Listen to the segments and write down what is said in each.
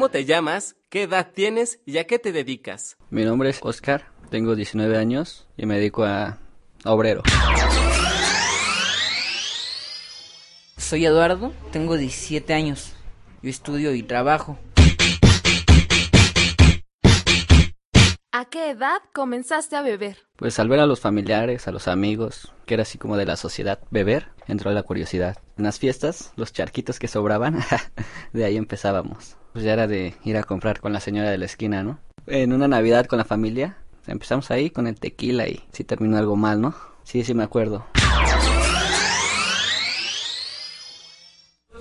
¿Cómo te llamas? ¿Qué edad tienes? ¿Y a qué te dedicas? Mi nombre es Oscar, tengo 19 años y me dedico a, a obrero. Soy Eduardo, tengo 17 años. Yo estudio y trabajo. ¿A qué edad comenzaste a beber? Pues al ver a los familiares, a los amigos, que era así como de la sociedad, beber, entró la curiosidad. En las fiestas, los charquitos que sobraban, de ahí empezábamos. Pues ya era de ir a comprar con la señora de la esquina, ¿no? En una Navidad con la familia, empezamos ahí con el tequila y sí terminó algo mal, ¿no? Sí, sí me acuerdo.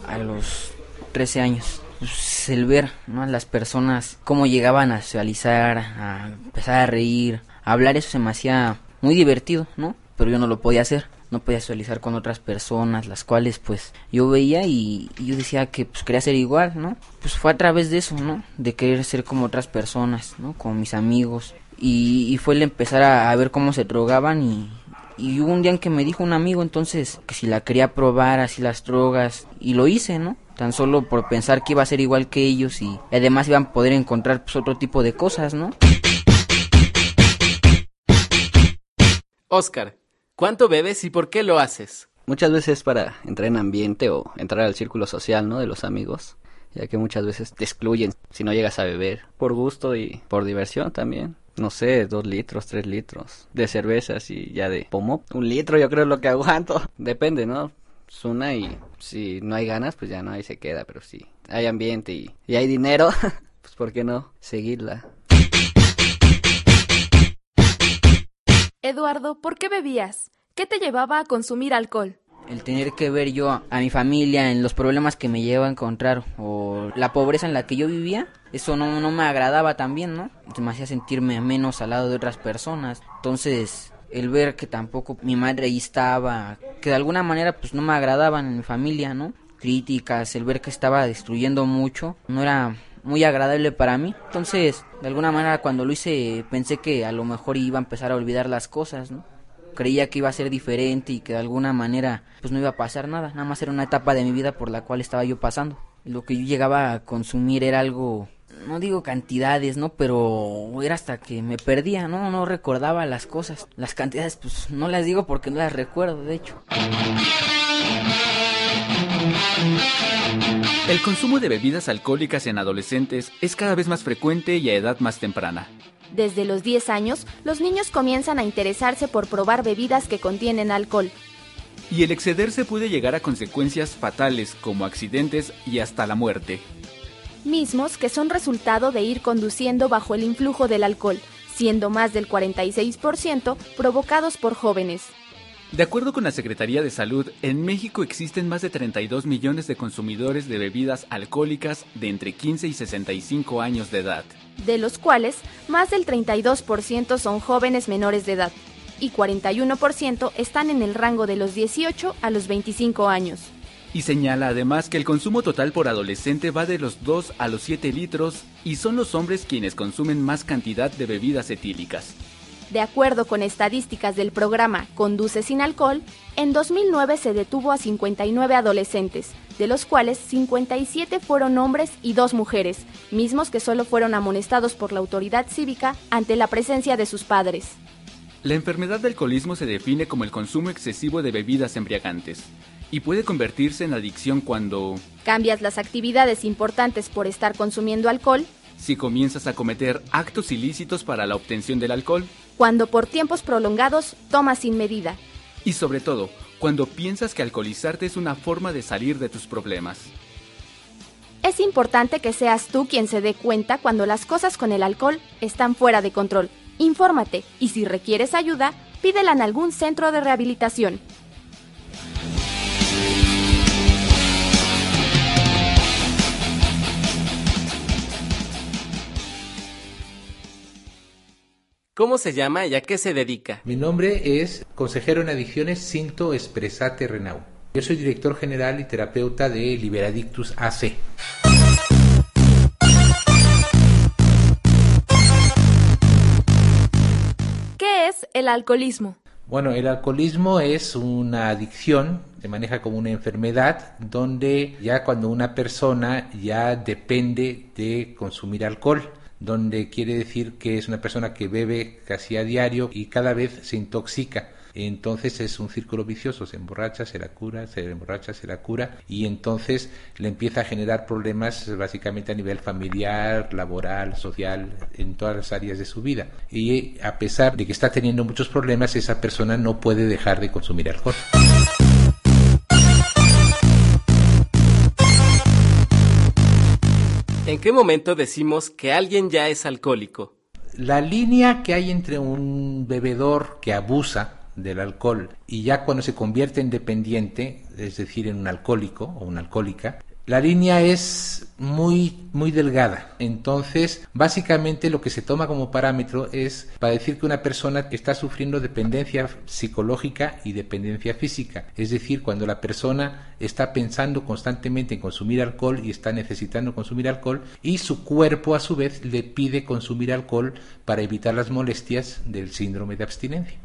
A los 13 años. Pues el ver, ¿no? Las personas, cómo llegaban a socializar, a empezar a reír, a hablar, eso se me hacía muy divertido, ¿no? Pero yo no lo podía hacer no podía socializar con otras personas, las cuales pues yo veía y, yo decía que pues quería ser igual, ¿no? Pues fue a través de eso, ¿no? De querer ser como otras personas, ¿no? Como mis amigos. Y, y fue el empezar a, a, ver cómo se drogaban y, y hubo un día en que me dijo un amigo entonces que si la quería probar así las drogas y lo hice, ¿no? Tan solo por pensar que iba a ser igual que ellos y además iban a poder encontrar pues otro tipo de cosas, ¿no? Oscar, ¿Cuánto bebes y por qué lo haces? Muchas veces para entrar en ambiente o entrar al círculo social, ¿no? De los amigos, ya que muchas veces te excluyen si no llegas a beber, por gusto y por diversión también. No sé, dos litros, tres litros de cervezas y ya de pomo. Un litro yo creo es lo que aguanto. Depende, ¿no? Una y si no hay ganas, pues ya no, ahí se queda. Pero si hay ambiente y, y hay dinero, pues ¿por qué no seguirla? Eduardo, ¿por qué bebías? ¿Qué te llevaba a consumir alcohol? El tener que ver yo a mi familia en los problemas que me lleva a encontrar o la pobreza en la que yo vivía, eso no, no me agradaba también, ¿no? Me hacía sentirme menos al lado de otras personas. Entonces, el ver que tampoco mi madre ahí estaba, que de alguna manera pues no me agradaban en mi familia, ¿no? Críticas, el ver que estaba destruyendo mucho, no era muy agradable para mí. Entonces, de alguna manera cuando lo hice pensé que a lo mejor iba a empezar a olvidar las cosas, ¿no? Creía que iba a ser diferente y que de alguna manera pues no iba a pasar nada, nada más era una etapa de mi vida por la cual estaba yo pasando. Lo que yo llegaba a consumir era algo no digo cantidades, ¿no? Pero era hasta que me perdía, ¿no? No recordaba las cosas. Las cantidades, pues no las digo porque no las recuerdo, de hecho. El consumo de bebidas alcohólicas en adolescentes es cada vez más frecuente y a edad más temprana. Desde los 10 años, los niños comienzan a interesarse por probar bebidas que contienen alcohol. Y el excederse puede llegar a consecuencias fatales como accidentes y hasta la muerte. Mismos que son resultado de ir conduciendo bajo el influjo del alcohol, siendo más del 46% provocados por jóvenes. De acuerdo con la Secretaría de Salud, en México existen más de 32 millones de consumidores de bebidas alcohólicas de entre 15 y 65 años de edad. De los cuales, más del 32% son jóvenes menores de edad y 41% están en el rango de los 18 a los 25 años. Y señala además que el consumo total por adolescente va de los 2 a los 7 litros y son los hombres quienes consumen más cantidad de bebidas etílicas. De acuerdo con estadísticas del programa Conduce sin alcohol, en 2009 se detuvo a 59 adolescentes, de los cuales 57 fueron hombres y dos mujeres, mismos que solo fueron amonestados por la autoridad cívica ante la presencia de sus padres. La enfermedad del alcoholismo se define como el consumo excesivo de bebidas embriagantes y puede convertirse en adicción cuando cambias las actividades importantes por estar consumiendo alcohol Si comienzas a cometer actos ilícitos para la obtención del alcohol. Cuando por tiempos prolongados tomas sin medida. Y sobre todo, cuando piensas que alcoholizarte es una forma de salir de tus problemas. Es importante que seas tú quien se dé cuenta cuando las cosas con el alcohol están fuera de control. Infórmate y si requieres ayuda, pídela en algún centro de rehabilitación. ¿Cómo se llama y a qué se dedica? Mi nombre es consejero en adicciones Cinto Espresate Renau. Yo soy director general y terapeuta de Liberadictus AC. ¿Qué es el alcoholismo? Bueno, el alcoholismo es una adicción, se maneja como una enfermedad, donde ya cuando una persona ya depende de consumir alcohol donde quiere decir que es una persona que bebe casi a diario y cada vez se intoxica. Entonces es un círculo vicioso, se emborracha, se la cura, se emborracha, se la cura y entonces le empieza a generar problemas básicamente a nivel familiar, laboral, social, en todas las áreas de su vida. Y a pesar de que está teniendo muchos problemas, esa persona no puede dejar de consumir alcohol. ¿En qué momento decimos que alguien ya es alcohólico? La línea que hay entre un bebedor que abusa del alcohol y ya cuando se convierte en dependiente, es decir, en un alcohólico o una alcohólica, la línea es muy, muy delgada. Entonces, básicamente lo que se toma como parámetro es para decir que una persona está sufriendo dependencia psicológica y dependencia física. Es decir, cuando la persona está pensando constantemente en consumir alcohol y está necesitando consumir alcohol y su cuerpo a su vez le pide consumir alcohol para evitar las molestias del síndrome de abstinencia.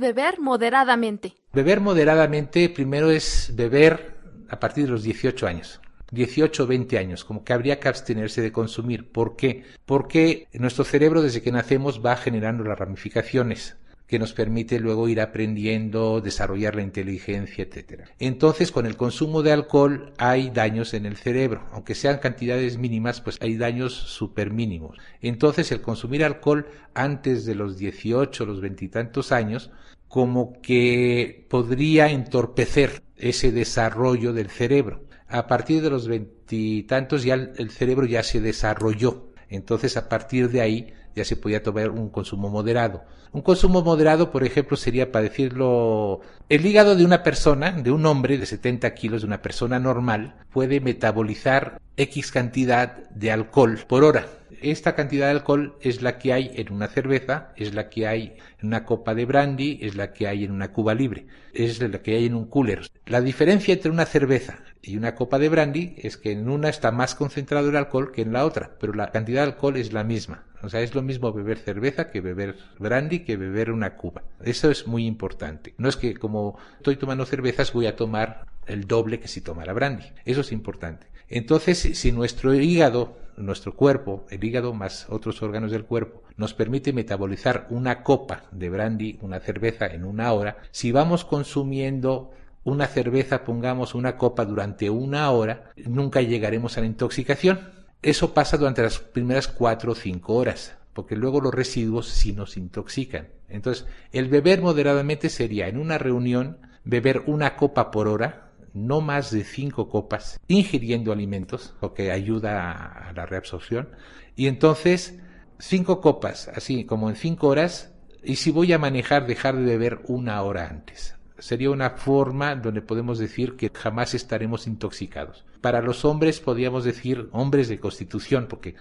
Beber moderadamente? Beber moderadamente primero es beber a partir de los 18 años. 18 o 20 años, como que habría que abstenerse de consumir. ¿Por qué? Porque nuestro cerebro desde que nacemos va generando las ramificaciones que nos permite luego ir aprendiendo, desarrollar la inteligencia, etc. Entonces, con el consumo de alcohol hay daños en el cerebro, aunque sean cantidades mínimas, pues hay daños super mínimos. Entonces, el consumir alcohol antes de los 18, los veintitantos años, como que podría entorpecer ese desarrollo del cerebro. A partir de los veintitantos ya el cerebro ya se desarrolló. Entonces, a partir de ahí, ya se podía tomar un consumo moderado. Un consumo moderado, por ejemplo, sería para decirlo, el hígado de una persona, de un hombre de 70 kilos, de una persona normal, puede metabolizar X cantidad de alcohol por hora. Esta cantidad de alcohol es la que hay en una cerveza, es la que hay en una copa de brandy, es la que hay en una cuba libre, es la que hay en un cooler. La diferencia entre una cerveza y una copa de brandy es que en una está más concentrado el alcohol que en la otra, pero la cantidad de alcohol es la misma. O sea, es lo mismo beber cerveza que beber brandy que beber una cuba. Eso es muy importante. No es que como estoy tomando cervezas voy a tomar el doble que si tomara brandy. Eso es importante. Entonces, si nuestro hígado, nuestro cuerpo, el hígado más otros órganos del cuerpo, nos permite metabolizar una copa de brandy, una cerveza en una hora, si vamos consumiendo una cerveza, pongamos una copa durante una hora, nunca llegaremos a la intoxicación. Eso pasa durante las primeras cuatro o cinco horas, porque luego los residuos sí nos intoxican. Entonces, el beber moderadamente sería en una reunión beber una copa por hora, no más de cinco copas, ingiriendo alimentos, lo que ayuda a la reabsorción. Y entonces, cinco copas, así como en cinco horas, y si voy a manejar, dejar de beber una hora antes sería una forma donde podemos decir que jamás estaremos intoxicados. Para los hombres podríamos decir hombres de constitución, porque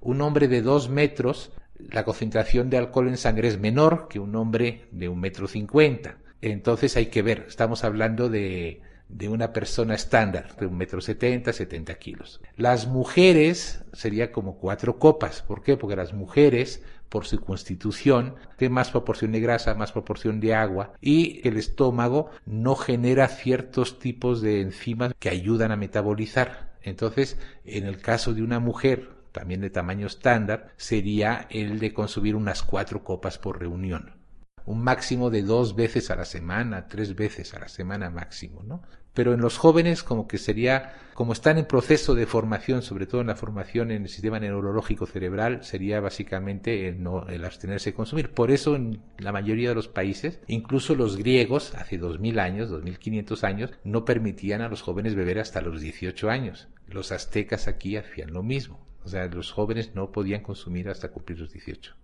un hombre de dos metros, la concentración de alcohol en sangre es menor que un hombre de un metro cincuenta. Entonces hay que ver, estamos hablando de, de una persona estándar, de un metro setenta, setenta kilos. Las mujeres sería como cuatro copas. ¿Por qué? Porque las mujeres por su constitución, tiene más proporción de grasa, más proporción de agua y el estómago no genera ciertos tipos de enzimas que ayudan a metabolizar. Entonces, en el caso de una mujer también de tamaño estándar, sería el de consumir unas cuatro copas por reunión. Un máximo de dos veces a la semana, tres veces a la semana máximo, ¿no? Pero en los jóvenes como que sería, como están en proceso de formación, sobre todo en la formación en el sistema neurológico cerebral, sería básicamente el, abstenerse de consumir. Por eso en la mayoría de los países, incluso los griegos, hace 2000 años, 2500 años, no permitían a los jóvenes beber hasta los 18 años. Los aztecas aquí hacían lo mismo. O sea, los jóvenes no podían consumir hasta cumplir los 18.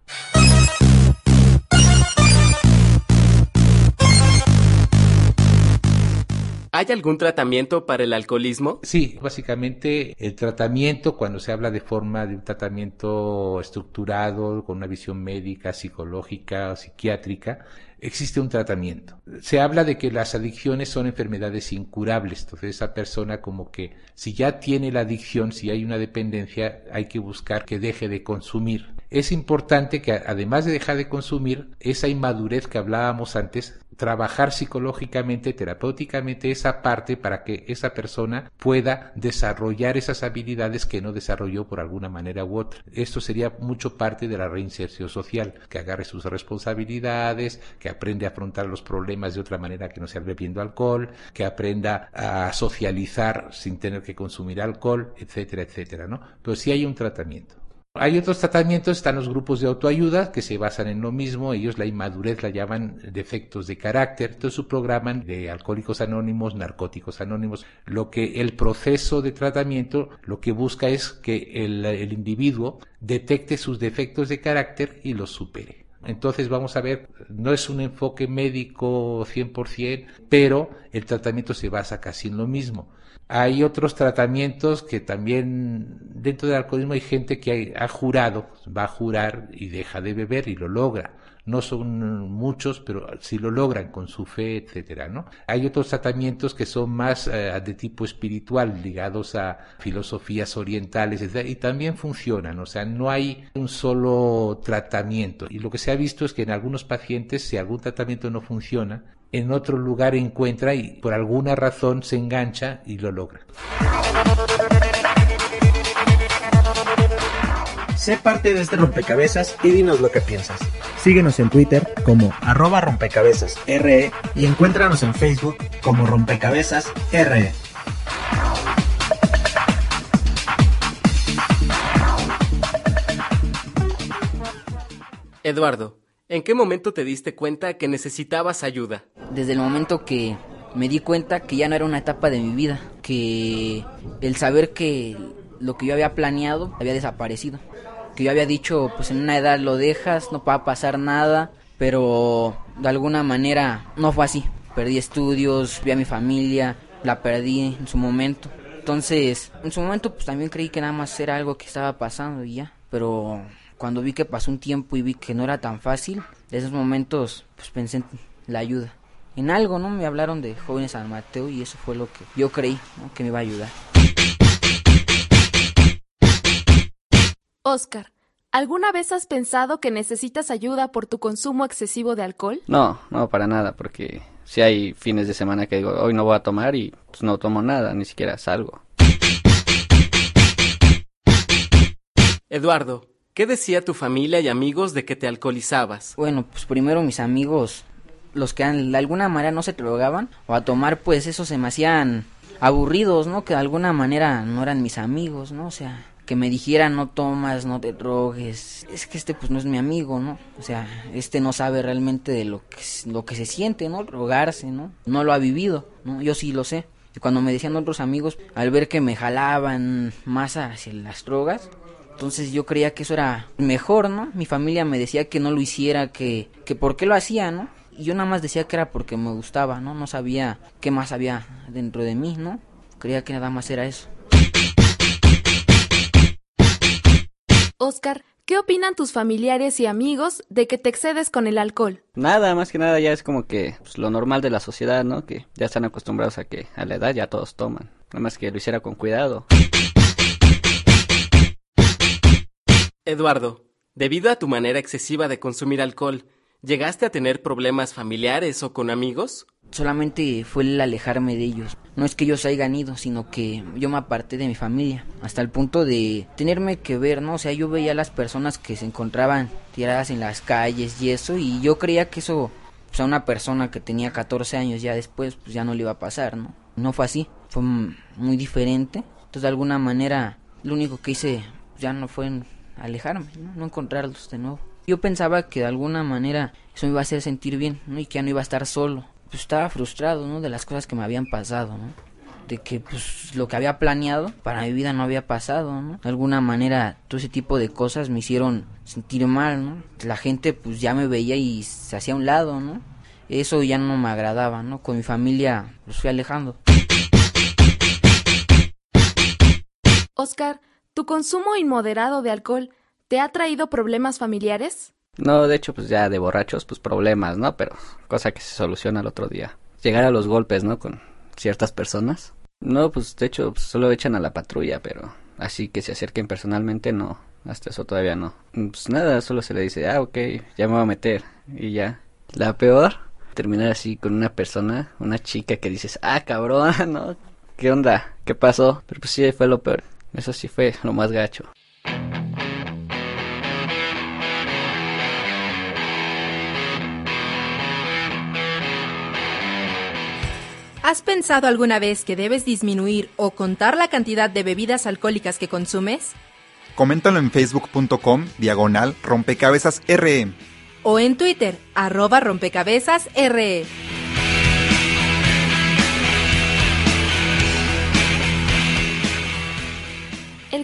¿Hay algún tratamiento para el alcoholismo? Sí, básicamente el tratamiento, cuando se habla de forma de un tratamiento estructurado, con una visión médica, psicológica, psiquiátrica, existe un tratamiento. Se habla de que las adicciones son enfermedades incurables, entonces esa persona como que si ya tiene la adicción, si hay una dependencia, hay que buscar que deje de consumir. Es importante que además de dejar de consumir, esa inmadurez que hablábamos antes, trabajar psicológicamente, terapéuticamente esa parte para que esa persona pueda desarrollar esas habilidades que no desarrolló por alguna manera u otra. Esto sería mucho parte de la reinserción social, que agarre sus responsabilidades, que aprende a afrontar los problemas de otra manera que no sea bebiendo alcohol, que aprenda a socializar sin tener que consumir alcohol, etcétera, etcétera, ¿no? Pero sí hay un tratamiento. Hay otros tratamientos, están los grupos de autoayuda que se basan en lo mismo, ellos la inmadurez la llaman defectos de carácter, entonces su programa de alcohólicos anónimos, narcóticos anónimos, lo que el proceso de tratamiento lo que busca es que el, el individuo detecte sus defectos de carácter y los supere. Entonces vamos a ver, no es un enfoque médico 100%, pero el tratamiento se basa casi en lo mismo. Hay otros tratamientos que también dentro del alcoholismo hay gente que ha jurado, va a jurar y deja de beber y lo logra. No son muchos, pero sí lo logran con su fe, etcétera, ¿no? Hay otros tratamientos que son más eh, de tipo espiritual, ligados a filosofías orientales, etcétera, y también funcionan. O sea, no hay un solo tratamiento. Y lo que se ha visto es que en algunos pacientes, si algún tratamiento no funciona, en otro lugar encuentra y por alguna razón se engancha y lo logra. Sé parte de este rompecabezas y dinos lo que piensas. Síguenos en Twitter como arroba rompecabezas RE y encuéntranos en Facebook como rompecabezas RE. Eduardo, ¿en qué momento te diste cuenta que necesitabas ayuda? Desde el momento que me di cuenta que ya no era una etapa de mi vida, que el saber que lo que yo había planeado había desaparecido, que yo había dicho, pues en una edad lo dejas, no va a pasar nada, pero de alguna manera no fue así. Perdí estudios, vi a mi familia, la perdí en su momento. Entonces, en su momento pues también creí que nada más era algo que estaba pasando y ya, pero cuando vi que pasó un tiempo y vi que no era tan fácil, de esos momentos pues pensé en la ayuda. En algo, ¿no? Me hablaron de jóvenes San Mateo y eso fue lo que yo creí ¿no? que me iba a ayudar. Oscar, ¿alguna vez has pensado que necesitas ayuda por tu consumo excesivo de alcohol? No, no, para nada, porque si hay fines de semana que digo, hoy no voy a tomar y pues no tomo nada, ni siquiera salgo. Eduardo, ¿qué decía tu familia y amigos de que te alcoholizabas? Bueno, pues primero mis amigos, los que de alguna manera no se drogaban o a tomar, pues eso se me hacían aburridos, ¿no? Que de alguna manera no eran mis amigos, ¿no? O sea, que me dijeran no tomas, no te drogues, es que este pues no es mi amigo, ¿no? O sea, este no sabe realmente de lo que, se siente, ¿no? Drogarse, ¿no? No lo ha vivido, ¿no? Yo sí lo sé. Y cuando me decían otros amigos, al ver que me jalaban más hacia las drogas, entonces yo creía que eso era mejor, ¿no? Mi familia me decía que no lo hiciera, que, que por qué lo hacía, ¿no? Y yo nada más decía que era porque me gustaba, ¿no? No sabía qué más había dentro de mí, ¿no? Creía que nada más era eso. Oscar, ¿qué opinan tus familiares y amigos de que te excedes con el alcohol? Nada, más que nada ya es como que pues, lo normal de la sociedad, ¿no? Que ya están acostumbrados a que a la edad ya todos toman. Nada más que lo hiciera con cuidado. Eduardo, debido a tu manera excesiva de consumir alcohol, ¿llegaste a tener problemas familiares o con amigos? Solamente fue el alejarme de ellos. no es que ellos hayan ido, sino que yo me aparté de mi familia, hasta el punto de tenerme que ver, ¿no? O sea, yo veía a las personas que se encontraban tiradas en las calles y eso, y yo creía que eso, pues a una persona que tenía 14 años ya después, pues ya no le iba a pasar, ¿no? No fue así, fue muy diferente. Entonces, de alguna manera, lo único que hice ya no fue alejarme, ¿no? no encontrarlos de nuevo. Yo pensaba que de alguna manera eso me iba a hacer sentir bien, ¿no? Y que ya no iba a estar solo pues estaba frustrado, ¿no? De las cosas que me habían pasado, ¿no? De que pues lo que había planeado para mi vida no había pasado, ¿no? De alguna manera todo ese tipo de cosas me hicieron sentir mal, ¿no? La gente pues ya me veía y se hacía a un lado, ¿no? Eso ya no me agradaba, ¿no? Con mi familia los fui alejando. Oscar, ¿tu consumo inmoderado de alcohol te ha traído problemas familiares? No, de hecho, pues ya de borrachos, pues problemas, ¿no? Pero cosa que se soluciona el otro día. Llegar a los golpes, ¿no? Con ciertas personas. No, pues de hecho, pues, solo echan a la patrulla, pero así que se acerquen personalmente, no. Hasta eso todavía no. Pues nada, solo se le dice, ah, ok, ya me voy a meter. Y ya. La peor, terminar así con una persona, una chica que dices, ah, cabrón, ¿no? ¿Qué onda? ¿Qué pasó? Pero pues sí, fue lo peor. Eso sí fue lo más gacho. ¿Has pensado alguna vez que debes disminuir o contar la cantidad de bebidas alcohólicas que consumes? Coméntalo en facebook.com diagonal rompecabezas RE. O en Twitter, arroba rompecabezas RE.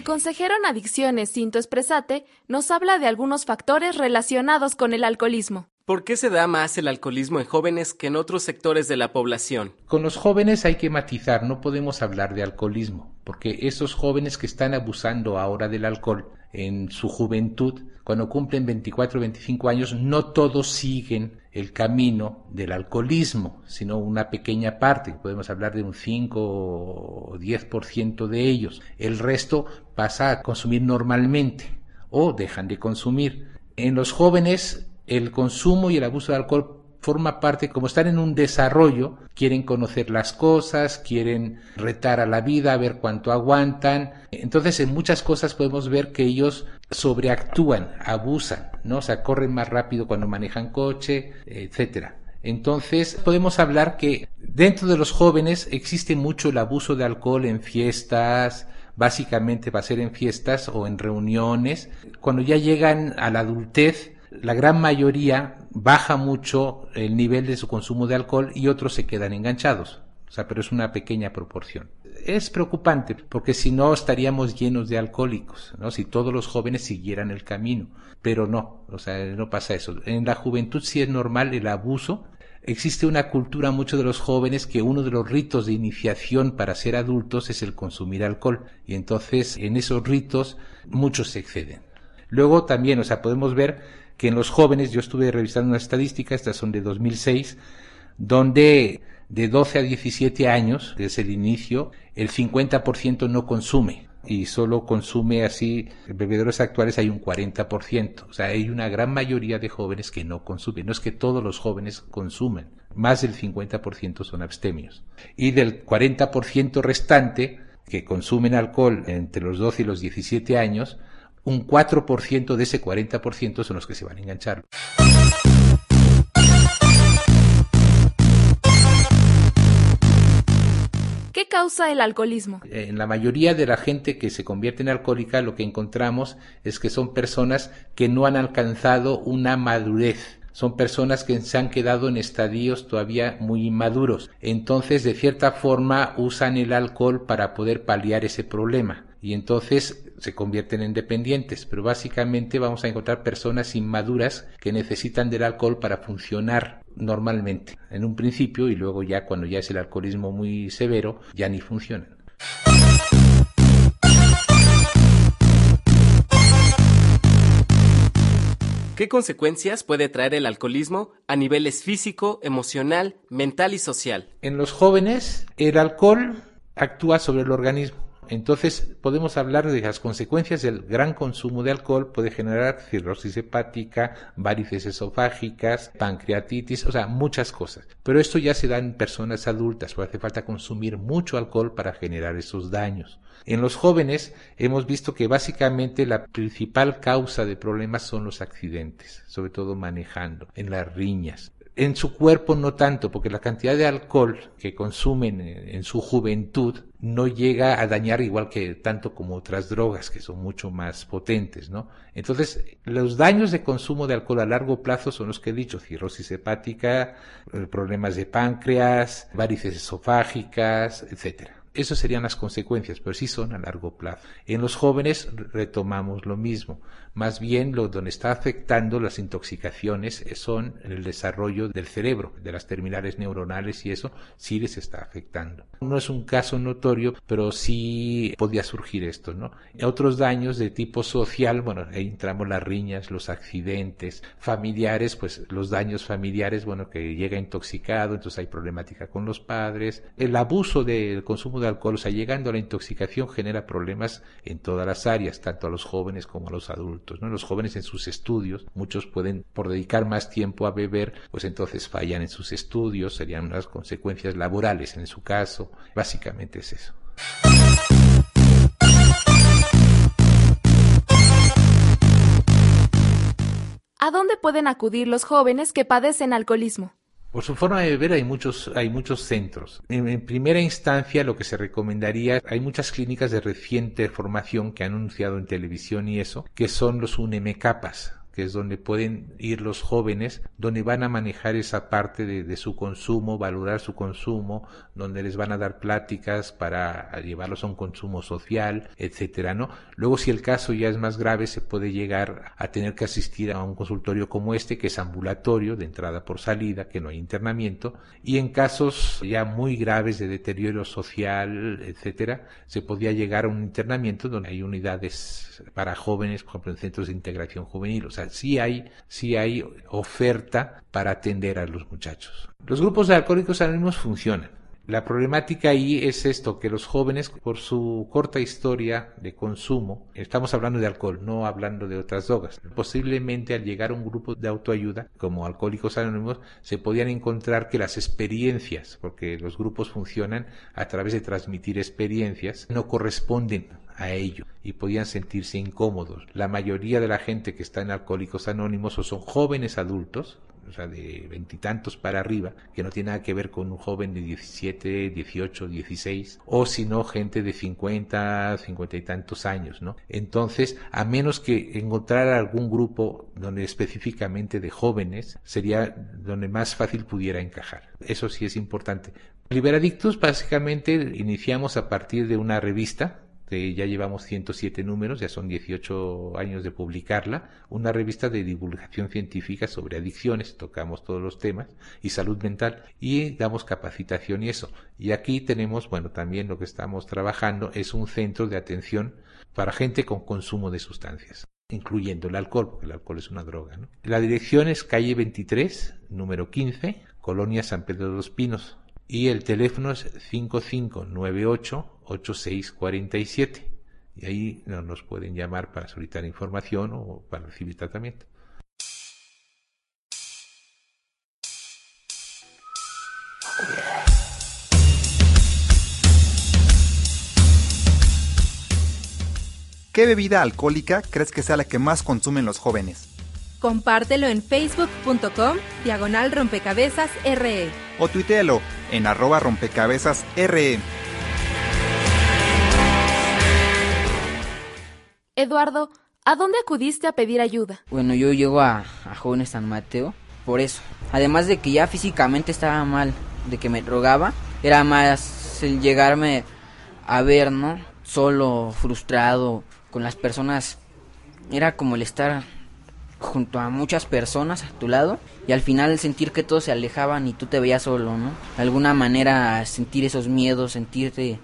Consejero en adicciones Cinto Espresate nos habla de algunos factores relacionados con el alcoholismo. ¿Por qué se da más el alcoholismo en jóvenes que en otros sectores de la población? Con los jóvenes hay que matizar, no podemos hablar de alcoholismo, porque esos jóvenes que están abusando ahora del alcohol en su juventud, cuando cumplen 24 o 25 años, no todos siguen el camino del alcoholismo, sino una pequeña parte, podemos hablar de un 5 o 10% de ellos. El resto pasa a consumir normalmente o dejan de consumir. En los jóvenes el consumo y el abuso de alcohol forma parte, como están en un desarrollo, quieren conocer las cosas, quieren retar a la vida, a ver cuánto aguantan. Entonces, en muchas cosas podemos ver que ellos sobreactúan, abusan, ¿no? O sea, corren más rápido cuando manejan coche, etcétera. Entonces, podemos hablar que dentro de los jóvenes existe mucho el abuso de alcohol en fiestas, básicamente va a ser en fiestas o en reuniones. Cuando ya llegan a la adultez, la gran mayoría baja mucho el nivel de su consumo de alcohol y otros se quedan enganchados. O sea, pero es una pequeña proporción. Es preocupante porque si no estaríamos llenos de alcohólicos, ¿no? Si todos los jóvenes siguieran el camino. Pero no, o sea, no pasa eso. En la juventud sí es normal el abuso. Existe una cultura mucho de los jóvenes que uno de los ritos de iniciación para ser adultos es el consumir alcohol. Y entonces en esos ritos muchos se exceden. Luego también, o sea, podemos ver que en los jóvenes, yo estuve revisando una estadística, estas son de 2006, donde de 12 a 17 años, desde el inicio, el 50% no consume y solo consume así, bebedores actuales hay un 40%. O sea, hay una gran mayoría de jóvenes que no consumen. No es que todos los jóvenes consumen. Más del 50% son abstemios. Y del 40% restante que consumen alcohol entre los 12 y los 17 años, un 4% de ese 40% son los que se van a enganchar. ¿Qué causa el alcoholismo? En la mayoría de la gente que se convierte en alcohólica lo que encontramos es que son personas que no han alcanzado una madurez son personas que se han quedado en estadios todavía muy inmaduros. Entonces, de cierta forma, usan el alcohol para poder paliar ese problema y entonces se convierten en dependientes, pero básicamente vamos a encontrar personas inmaduras que necesitan del alcohol para funcionar normalmente en un principio y luego ya cuando ya es el alcoholismo muy severo ya ni funcionan. ¿Qué consecuencias puede traer el alcoholismo a niveles físico, emocional, mental y social? En los jóvenes el alcohol actúa sobre el organismo Entonces podemos hablar de las consecuencias del gran consumo de alcohol, puede generar cirrosis hepática, varices esofágicas, pancreatitis, o sea, muchas cosas. Pero esto ya se da en personas adultas, porque hace falta consumir mucho alcohol para generar esos daños. En los jóvenes hemos visto que básicamente la principal causa de problemas son los accidentes, sobre todo manejando, en las riñas. En su cuerpo no tanto, porque la cantidad de alcohol que consumen en su juventud no llega a dañar igual que tanto como otras drogas que son mucho más potentes, ¿no? Entonces, los daños de consumo de alcohol a largo plazo son los que he dicho, cirrosis hepática, eh, problemas de páncreas, varices esofágicas, etcétera. Esas serían las consecuencias, pero sí son a largo plazo. En los jóvenes retomamos lo mismo. Más bien lo donde está afectando las intoxicaciones son el desarrollo del cerebro, de las terminales neuronales y eso sí les está afectando. No es un caso notorio, pero sí podía surgir esto, ¿no? Otros daños de tipo social, bueno, ahí entramos las riñas, los accidentes, familiares, pues los daños familiares, bueno, que llega intoxicado, entonces hay problemática con los padres. El abuso del consumo de alcohol, o sea, llegando a la intoxicación genera problemas en todas las áreas, tanto a los jóvenes como a los adultos. Los jóvenes en sus estudios, muchos pueden, por dedicar más tiempo a beber, pues entonces fallan en sus estudios, serían unas consecuencias laborales en su caso. Básicamente es eso. ¿A dónde pueden acudir los jóvenes que padecen alcoholismo? Por su forma de beber hay muchos, hay muchos centros. En, primera instancia lo que se recomendaría, hay muchas clínicas de reciente formación que han anunciado en televisión y eso, que son los UNEMECAPAS, que es donde pueden ir los jóvenes, donde van a manejar esa parte de, su consumo, valorar su consumo, donde les van a dar pláticas para llevarlos a un consumo social, etcétera, ¿no? Luego, si el caso ya es más grave, se puede llegar a tener que asistir a un consultorio como este, que es ambulatorio, de entrada por salida, que no hay internamiento, y en casos ya muy graves de deterioro social, etcétera, se podría llegar a un internamiento donde hay unidades para jóvenes, por ejemplo, en centros de integración juvenil, o sea, sí hay, hay oferta para atender a los muchachos. Los grupos de alcohólicos anónimos funcionan. La problemática ahí es esto, que los jóvenes, por su corta historia de consumo, estamos hablando de alcohol, no hablando de otras drogas, posiblemente al llegar a un grupo de autoayuda, como Alcohólicos Anónimos, se podían encontrar que las experiencias, porque los grupos funcionan a través de transmitir experiencias, no corresponden a ello y podían sentirse incómodos. La mayoría de la gente que está en Alcohólicos Anónimos o son jóvenes adultos, o sea, de veintitantos para arriba, que no tiene nada que ver con un joven de 17, 18, 16, o sino gente de 50, 50 y tantos años, ¿no? Entonces, a menos que encontrar algún grupo donde específicamente de jóvenes, sería donde más fácil pudiera encajar. Eso sí es importante. Liberadictos básicamente iniciamos a partir de una revista ya llevamos 107 números, ya son 18 años de publicarla, una revista de divulgación científica sobre adicciones, tocamos todos los temas, y salud mental, y damos capacitación y eso. Y aquí tenemos, bueno, también lo que estamos trabajando es un centro de atención para gente con consumo de sustancias incluyendo el alcohol, porque el alcohol es una droga. La dirección es calle 23, número 15, Colonia San Pedro de los Pinos, y el teléfono es 5598-8647. Y ahí nos pueden llamar para solicitar información o para recibir tratamiento. ¿Qué bebida alcohólica crees que sea la que más consumen los jóvenes? Compártelo en facebook.com diagonal rompecabezas RE. O tuitealo en arroba rompecabezas RE. Eduardo, ¿a dónde acudiste a pedir ayuda? Bueno, yo llego a, a Jóvenes San Mateo por eso. Además de que ya físicamente estaba mal, de que me rogaba, era más el llegarme a ver, ¿no? Solo, frustrado, con las personas. Era como el estar junto a muchas personas a tu lado y al final sentir que todos se alejaban y tú te veías solo, ¿no? De alguna manera sentir esos miedos, sentirte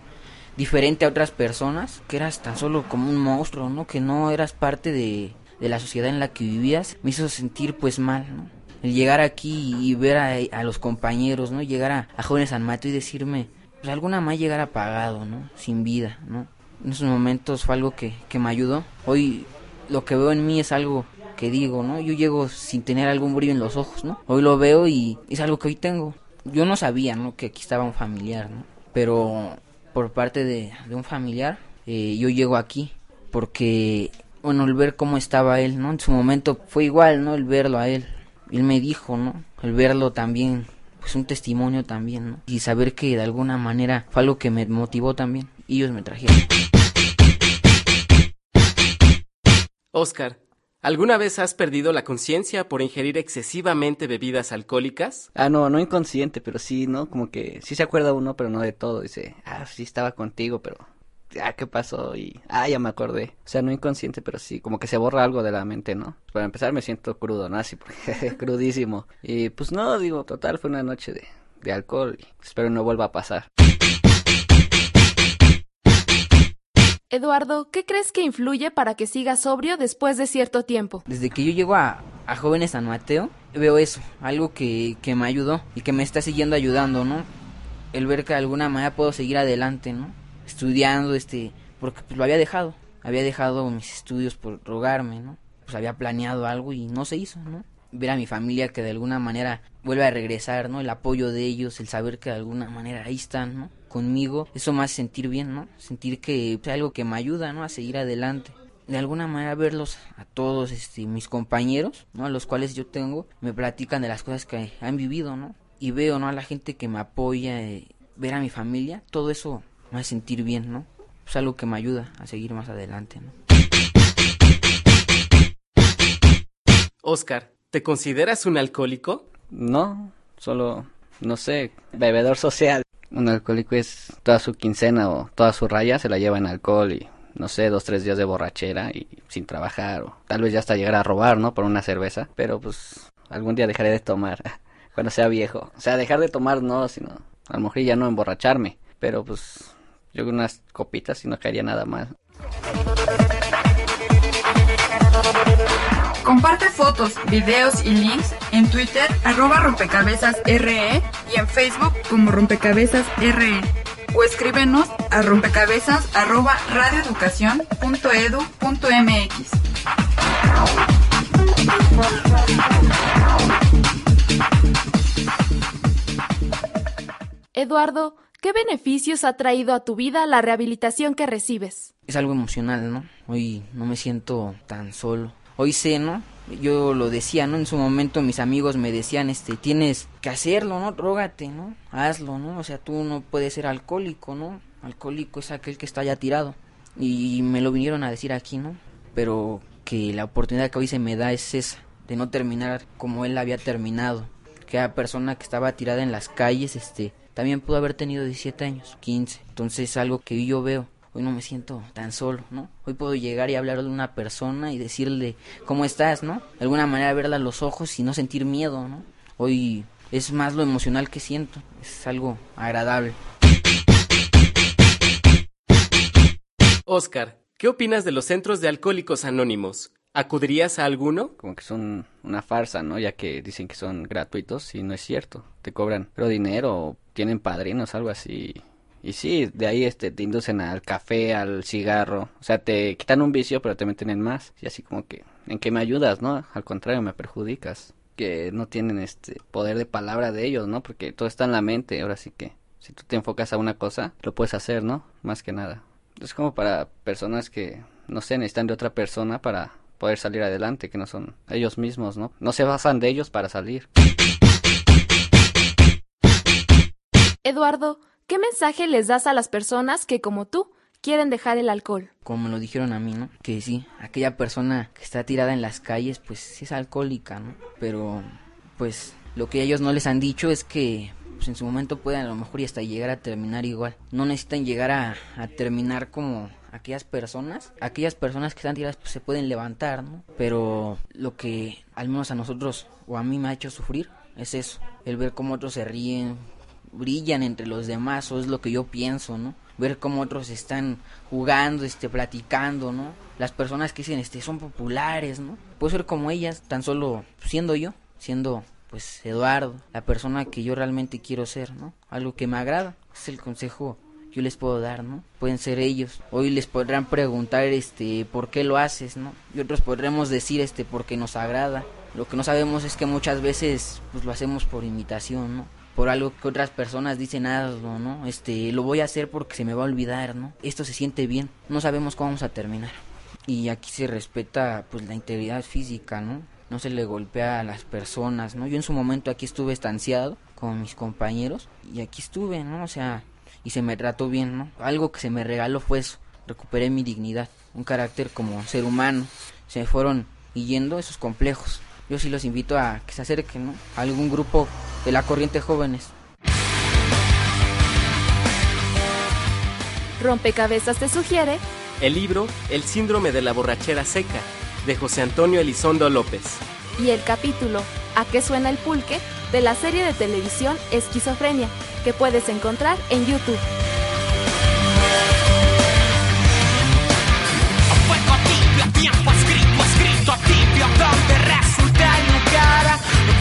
diferente a otras personas, que eras tan solo como un monstruo, ¿no? Que no eras parte de, de la sociedad en la que vivías, me hizo sentir pues mal, ¿no? El llegar aquí y ver a, los compañeros, ¿no? Llegar a, a Jóvenes San Mateo y decirme, pues alguna más llegar apagado, ¿no? Sin vida, ¿no? En esos momentos fue algo que, que me ayudó. Hoy lo que veo en mí es algo que digo, ¿no? Yo llego sin tener algún brillo en los ojos, ¿no? Hoy lo veo y es algo que hoy tengo. Yo no sabía, ¿no? Que aquí estaba un familiar, ¿no? Pero por parte de, un familiar, eh, yo llego aquí porque, bueno, el ver cómo estaba él, ¿no? En su momento fue igual, ¿no? El verlo a él. Él me dijo, ¿no? El verlo también, pues un testimonio también, ¿no? Y saber que de alguna manera fue algo que me motivó también. Ellos me trajeron. Oscar, ¿alguna vez has perdido la conciencia por ingerir excesivamente bebidas alcohólicas? Ah, no, no inconsciente, pero sí, ¿no? Como que sí se acuerda uno, pero no de todo. Dice, ah, sí estaba contigo, pero ah, ¿qué pasó? Y, ah, ya me acordé. O sea, no inconsciente, pero sí, como que se borra algo de la mente, ¿no? Para empezar me siento crudo, ¿no? Así, crudísimo. Y pues no, digo, total, fue una noche de, de alcohol y espero no vuelva a pasar. Eduardo, ¿qué crees que influye para que sigas sobrio después de cierto tiempo? Desde que yo llego a, a Jóvenes San Mateo, veo eso, algo que, que me ayudó y que me está siguiendo ayudando, ¿no? El ver que de alguna manera puedo seguir adelante, ¿no? Estudiando, este, porque pues, lo había dejado, había dejado mis estudios por rogarme, ¿no? Pues había planeado algo y no se hizo, ¿no? Ver a mi familia que de alguna manera vuelve a regresar, ¿no? El apoyo de ellos, el saber que de alguna manera ahí están, ¿no? Conmigo, eso me hace sentir bien, ¿no? Sentir que es algo que me ayuda, ¿no? A seguir adelante. De alguna manera verlos a todos este, mis compañeros, ¿no? A los cuales yo tengo, me platican de las cosas que han vivido, ¿no? Y veo, ¿no? A la gente que me apoya, eh, ver a mi familia, todo eso me hace sentir bien, ¿no? Es algo que me ayuda a seguir más adelante, ¿no? Oscar, ¿te consideras un alcohólico? No, solo, no sé, bebedor social. Un alcohólico es toda su quincena o toda su raya se la lleva en alcohol y no sé, dos, tres días de borrachera y sin trabajar o tal vez ya hasta llegar a robar, ¿no? Por una cerveza, pero pues algún día dejaré de tomar cuando sea viejo. O sea, dejar de tomar no, sino a lo mejor ya no emborracharme, pero pues yo unas copitas y no caería nada mal. Comparte fotos, videos y links en Twitter arroba rompecabezas RE y en Facebook como rompecabezas RE o escríbenos a rompecabezas arroba radioeducación.edu.mx. Eduardo, ¿qué beneficios ha traído a tu vida la rehabilitación que recibes? Es algo emocional, ¿no? Hoy no me siento tan solo. Hoy sé, ¿no? Yo lo decía, ¿no? En su momento mis amigos me decían, este, tienes que hacerlo, ¿no? Rógate, ¿no? Hazlo, ¿no? O sea, tú no puedes ser alcohólico, ¿no? Alcohólico es aquel que está ya tirado. Y me lo vinieron a decir aquí, ¿no? Pero que la oportunidad que hoy se me da es esa, de no terminar como él había terminado. Que la persona que estaba tirada en las calles, este, también pudo haber tenido 17 años, 15. Entonces es algo que yo veo. Hoy no me siento tan solo, ¿no? Hoy puedo llegar y hablarle a una persona y decirle cómo estás, ¿no? De alguna manera verla a los ojos y no sentir miedo, ¿no? Hoy es más lo emocional que siento. Es algo agradable. Oscar, ¿qué opinas de los centros de alcohólicos anónimos? ¿Acudirías a alguno? Como que son una farsa, ¿no? Ya que dicen que son gratuitos y no es cierto. Te cobran pero dinero o tienen padrinos, algo así. Y sí, de ahí este te inducen al café, al cigarro. O sea, te quitan un vicio, pero te meten en más. Y así como que, ¿en qué me ayudas, no? Al contrario, me perjudicas. Que no tienen este poder de palabra de ellos, ¿no? Porque todo está en la mente. Ahora sí que, si tú te enfocas a una cosa, lo puedes hacer, ¿no? Más que nada. Es como para personas que, no sé, necesitan de otra persona para poder salir adelante, que no son ellos mismos, ¿no? No se basan de ellos para salir. Eduardo, ¿qué mensaje les das a las personas que, como tú, quieren dejar el alcohol? Como lo dijeron a mí, ¿no? Que sí, aquella persona que está tirada en las calles, pues sí es alcohólica, ¿no? Pero, pues, lo que ellos no les han dicho es que pues, en su momento pueden a lo mejor y hasta llegar a terminar igual. No necesitan llegar a, a terminar como aquellas personas. Aquellas personas que están tiradas pues se pueden levantar, ¿no? Pero lo que al menos a nosotros o a mí me ha hecho sufrir es eso. El ver cómo otros se ríen, brillan entre los demás, o es lo que yo pienso, ¿no? Ver cómo otros están jugando, este, platicando, ¿no? Las personas que dicen, este, son populares, ¿no? Puedo ser como ellas, tan solo siendo yo, siendo, pues, Eduardo, la persona que yo realmente quiero ser, ¿no? Algo que me agrada, es el consejo yo les puedo dar, ¿no? Pueden ser ellos. Hoy les podrán preguntar, este, ¿por qué lo haces, no? Y otros podremos decir, este, porque nos agrada. Lo que no sabemos es que muchas veces, pues lo hacemos por imitación, ¿no? Por algo que otras personas dicen algo, ¿no? Este, lo voy a hacer porque se me va a olvidar, ¿no? Esto se siente bien. No sabemos cómo vamos a terminar. Y aquí se respeta, pues, la integridad física, ¿no? No se le golpea a las personas, ¿no? Yo en su momento aquí estuve estanciado con mis compañeros y aquí estuve, ¿no? O sea, y se me trató bien, ¿no? Algo que se me regaló fue eso, recuperé mi dignidad, un carácter como ser humano, se fueron yendo esos complejos. Yo sí los invito a que se acerquen, ¿no? A algún grupo de la corriente jóvenes. Rompecabezas te sugiere El libro El síndrome de la borrachera seca, de José Antonio Elizondo López. y el capítulo ¿A qué suena el pulque? de la serie de televisión Esquizofrenia, que puedes encontrar en YouTube. Fuego tibio, tiempo escrito, escrito tibio,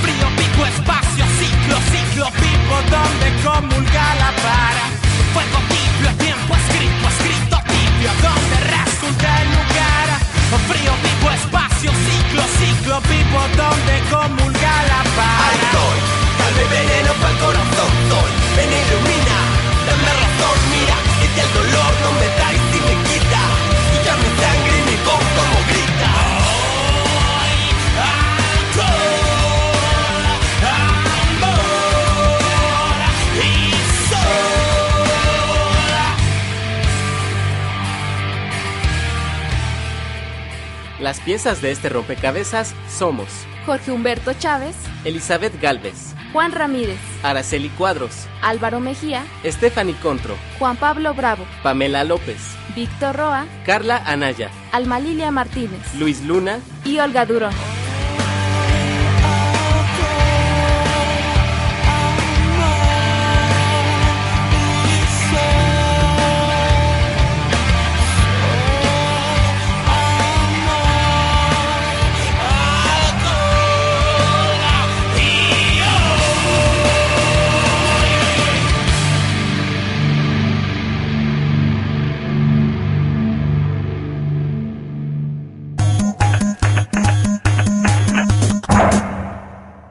Frío, pico, espacio, ciclo, ciclo, vivo, donde comulga la vara. Fuego tibio, tiempo escrito, escrito tibio, donde resulta el lugar. Frío, pico, espacio, ciclo, ciclo, vivo, donde comulga la vara. Ahí estoy, calme veneno para el corazón, soy, ven ilumina, dame razón, mira, este el dolor no me da Las piezas de este rompecabezas somos Jorge Humberto Chávez, Elizabeth Galvez, Juan Ramírez, Araceli Cuadros, Álvaro Mejía, Stephanie Contro, Juan Pablo Bravo, Pamela López, Víctor Roa, Carla Anaya, Alma Lilia Martínez Luis Luna, y Olga Durón.